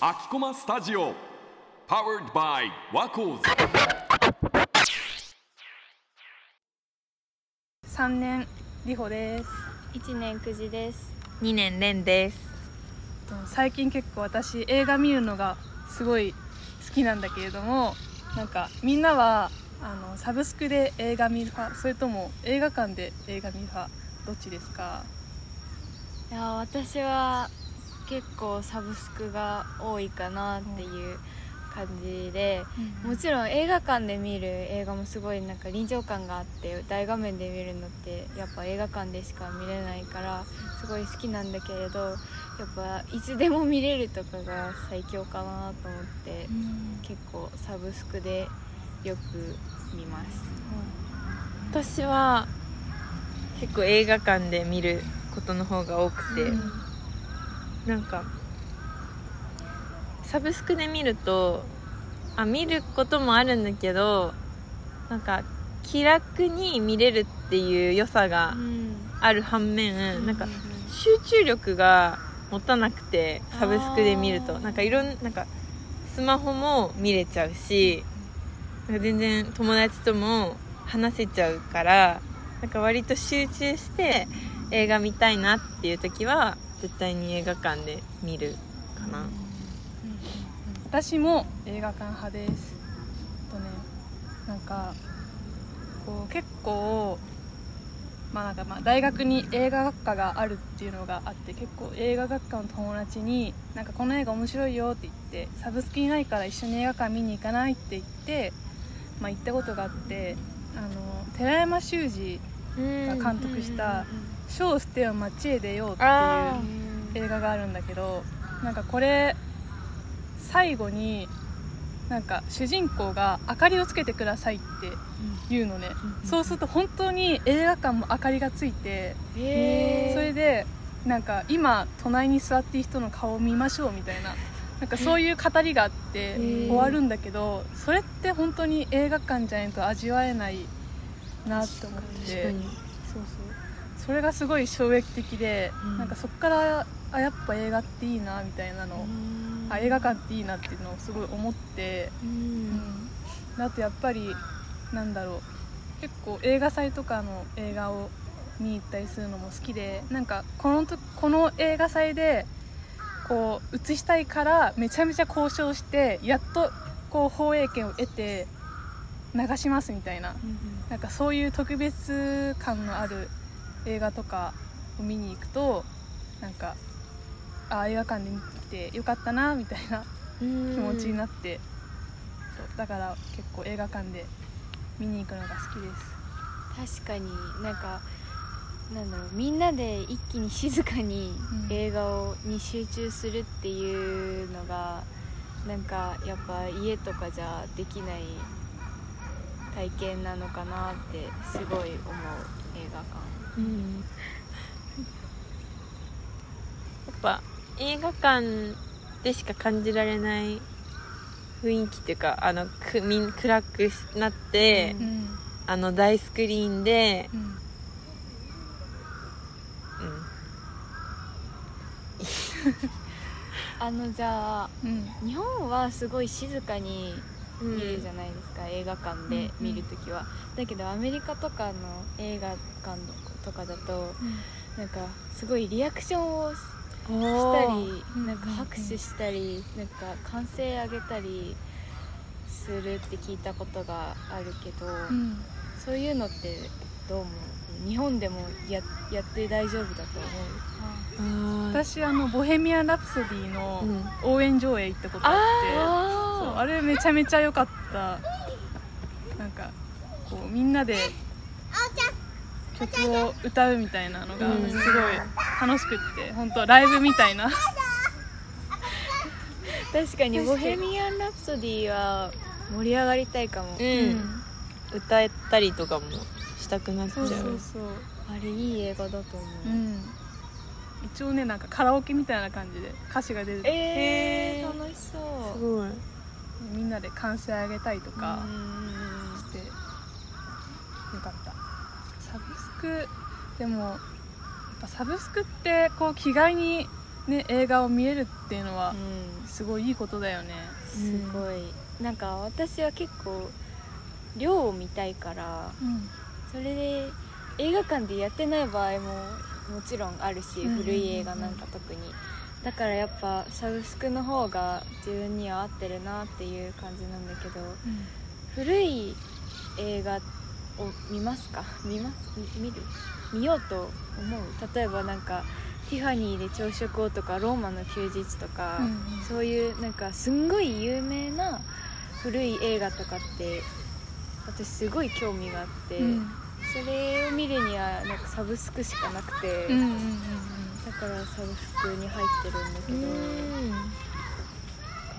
秋駒スタジオ Powered by ワコーズ3年りほです。一年くじです。2年連です。と最近結構私映画見るのがすごい好きなんだけれどもなんかみんなはあのサブスクで映画見る派それとも映画館で映画見る派どっちですか？いや私は結構サブスクが多いかなっていう感じで、もちろん映画館で見る映画もすごいなんか臨場感があって大画面で見るのってやっぱ映画館でしか見れないからすごい好きなんだけれどやっぱいつでも見れるとかが最強かなと思って、結構サブスクでよく見ます。私は結構映画館で見ることの方が多くて、なんかサブスクで見るとあ見ることもあるんだけどなんか気楽に見れるっていう良さがある反面、なんか集中力が持たなくてサブスクで見ると。なんかいろんなんかスマホも見れちゃうしなんか全然友達とも話せちゃうからなんか割と集中して映画見たいなっていう時は絶対に映画館で見るかな、私も映画館派です。とねなんかこう結構まあなんかまあ大学に映画学科があるっていうのがあって結構映画学科の友達になんかこの映画面白いよって言ってサブスクにないから一緒に映画館見に行かないって言って、まあ、行ったことがあってあの寺山修司が監督した「書を捨てよ街へ出よう」っていうあ映画があるんだけどなんかこれ最後になんか主人公が明かりをつけてくださいって言うのね、そうすると本当に映画館も明かりがついて、へそれでなんか今隣に座っている人の顔を見ましょうみたいななんかそういう語りがあってー。終わるんだけどそれって本当に映画館じゃないと味わえないなって思って。そうそうそれがすごい衝撃的で、うん。なんかそこからあやっぱ映画っていいなみたいなのを、あ映画館っていいなっていうのをすごい思って、うん。あとやっぱりなんだろう結構映画祭とかの映画を見に行ったりするのも好きでなんかこのとこの映画祭でこう映したいからめちゃめちゃ交渉してやっとこう放映権を得て流しますみたいな。なんかそういう特別感のある映画とかを見に行くとなんかあ映画館で見てよかったなみたいな気持ちになって、そうだから結構映画館で見に行くのが好きです。確かになんかなんだろうみんなで一気に静かにうん。映画をに集中するっていうのがなんかやっぱ家とかじゃできない体験なのかなってすごい思う映画館うん。やっぱ映画館でしか感じられない雰囲気っていうかあのくみん暗くなって、うん。んあの大スクリーンで、うん。うん、あのじゃあうん。日本はすごい静かにうん見るじゃないですか、映画館で見るときは、だけどアメリカとかの映画館とかだとなんかすごいリアクションをししたりうんなんか拍手したりなんか歓声上げたりするって聞いたことがあるけど、うん。そういうのってどう思う？日本でもややって大丈夫だと思う？私あの「ボヘミアン・ラプソディ」のうん。応援上映行ったことあって、そう。ああれめちゃめちゃ良かった。なんかこうみんなで曲を歌うみたいなのがうん。すごい楽しくって本当ライブみたいな。確かに「確かに。ボヘミアン・ラプソディ」は盛り上がりたいかも、うん。歌えたりとかもしたくなっちゃそううそうそう。あれいい映画だと思う、うん。一応ねなんかカラオケみたいな感じで歌詞が出る。えー、へー。楽しそう。すごいみんなで歓声上げたりとかうんしてよかった。サブスクでもやっぱサブスクってこう気軽にね映画を見れるっていうのはうん。すごいいいことだよね。すごい。なんか私は結構量を見たいからうん。それで映画館でやってない場合ももちろんあるしうんうんうんうん。古い映画なんか特にだからやっぱサブスクの方が自分には合ってるなっていう感じなんだけど古い映画を見ますか？見ます？み見る？見ようと思う？例えばなんかティファニーで朝食をとかローマの休日とか、うんうん。そういうなんかすんごい有名な古い映画とかって私すごい興味があって、うん。それを見るにはなんかサブスクしかなくて、うんうんうんうんだからサブスクに入ってるんだけど、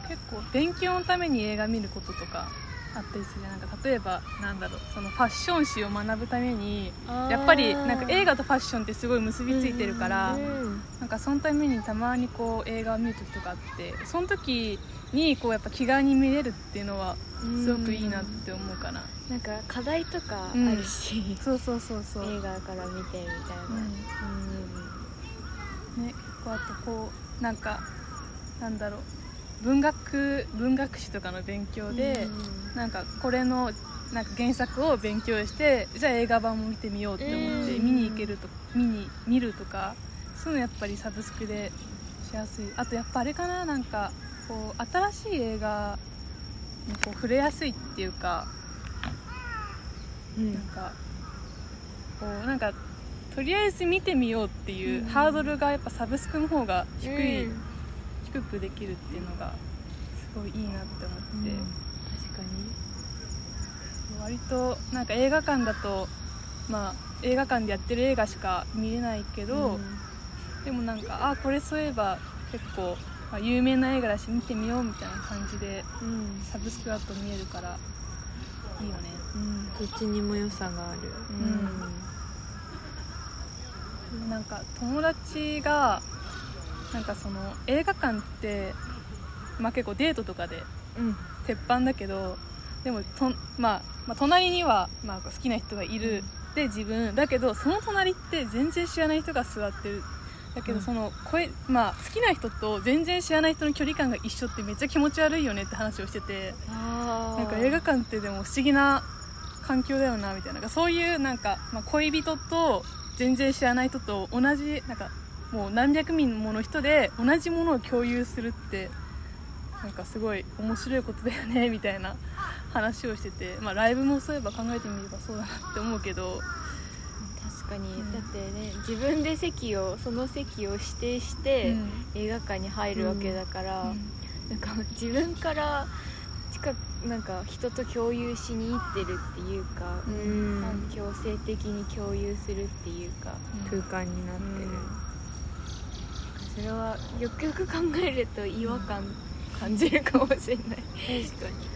結構勉強のために映画見ることとかあったりするなんか例えばなんだろうそのファッション誌を学ぶためにやっぱりなんか映画とファッションってすごい結びついてるから、うんなんかそのためにたまにこう映画を見る時とかあってその時にこうやっぱ気軽に見れるっていうのはすごくいいなって思うかな、なんか課題とかあるし、そうそうそうそう、映画から見てみたいな、うんね、結構あとこうなんかなんだろう。文学文学史とかの勉強で、なんかこれのなんか原作を勉強してじゃあ映画版も見てみようって思ってうん。見に行けると見に見るとかそういうのやっぱりサブスクでしやすい。あとやっぱあれかななんかこう新しい映画にこう触れやすいっていうかうん。なんかこうなんかとりあえず見てみようっていうハードルがやっぱサブスクの方が低い、うん。低くできるっていうのがすごいいいなって思って、うん。確か割となんか映画館だとまあ映画館でやってる映画しか見れないけにど、でもなんかあこれそういえば結構、まあ、有名な映画だし見てみようみたいな感じでうん。サブスクだと見えるからいいよね。うん。どっちにも良さがある。うんなんか友達がなんかその映画館って、まあ、結構デートとかでうん。鉄板だけどでもと、まあ、まあ隣には、まあ、好きな人がいる、で自分。だけどその隣って全然知らない人が座ってる。だけどうん。その声、まあ、好きな人と全然知らない人の距離感が一緒ってめっちゃ気持ち悪いよねって話をしてて。あなんか映画館ってでも不思議な環境だよなみたいな。なんかそういうなんか、まあ、恋人と全然知らない人と同じなんかもう何百人もの人で同じものを共有するってなんかすごい面白いことだよねみたいな話をしてて、まあ、ライブもそういえば考えてみればそうだなって思うけど。確かに、うんだってね自分で席をその席を指定して、映画館に入るわけだから、なんか自分から近くなんか人と共有しに行ってるっていうか、うん。強制的に共有するっていうか、空間になってる、それはよくよく考えると違和感感じるかもしれない。確かに。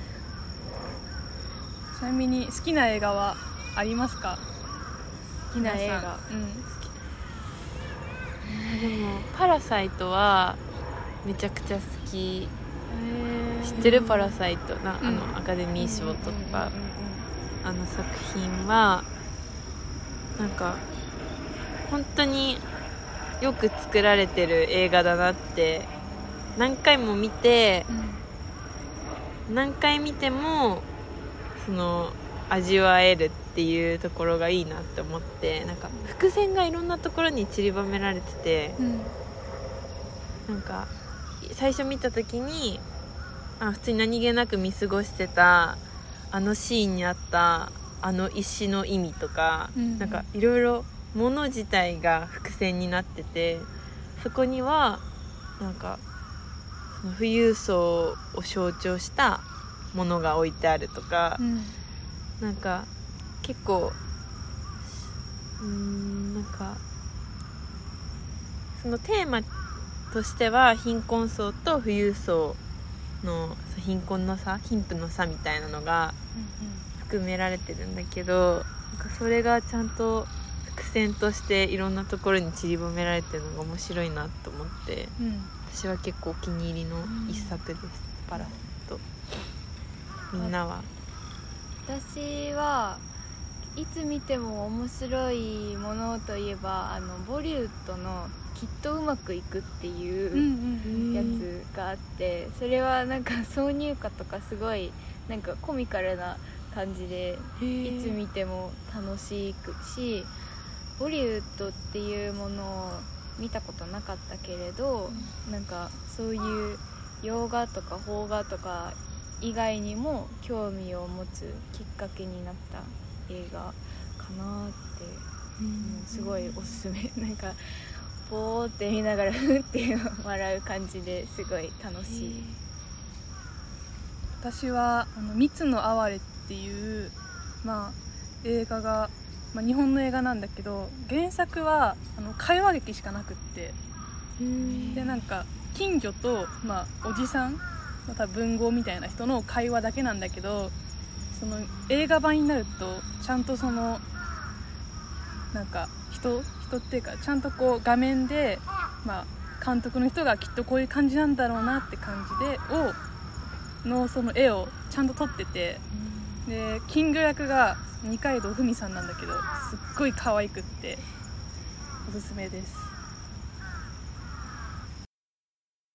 ちなみに好きな映画はありますか？好きな映画。ん。うん。でも「パラサイト」はめちゃくちゃ好き知ってる「パラサイト」なあうん。のアカデミー賞とうんかうんあの作品はなんか本当によく作られてる映画だなって何回も見て何回見てもその味わえるっていうところがいいなって思ってなんか伏線がいろんなところに散りばめられててうん。なんか最初見た時にあ普通に何気なく見過ごしてたあのシーンにあったあの石の意味とか、うん。なんかいろいろ物自体が伏線になっててそこにはなんかその富裕層を象徴したものが置いてあるとかう、ん。なんか結構うーんなんかそのテーマとしては貧困層と富裕層の貧困の差貧富の差みたいなのが含められてるんだけどなんかそれがちゃんと伏線としていろんなところに散りばめられてるのが面白いなと思ってうん。私は結構お気に入りの一作です、パラッと。みんなは？私はいつ見ても面白いものといえばあのボリウッドの「きっとうまくいく」っていうやつがあってそれはなんか挿入歌とかすごいなんかコミカルな感じでいつ見ても楽しくしボリウッドっていうものを見たことなかったけれど、なんかそういう洋画とか邦画とか以外にも興味を持つきっかけになった映画かなって、うん。すごいおすすめ。なんかポーって見ながらふって笑う感じですごい楽しい。私は「あの蜜の哀れ」っていう、まあ、映画が、まあ、日本の映画なんだけど原作はあの会話劇しかなくってでなんか金魚と、まあ、おじさんまた文豪みたいな人の会話だけなんだけどその映画版になるとちゃんとそのなんか人人っていうかちゃんとこう画面で、まあ、監督の人がきっとこういう感じなんだろうなって感じでをのその絵をちゃんと撮っててでキング役が二階堂ふみさんなんだけどすっごい可愛くっておすすめです。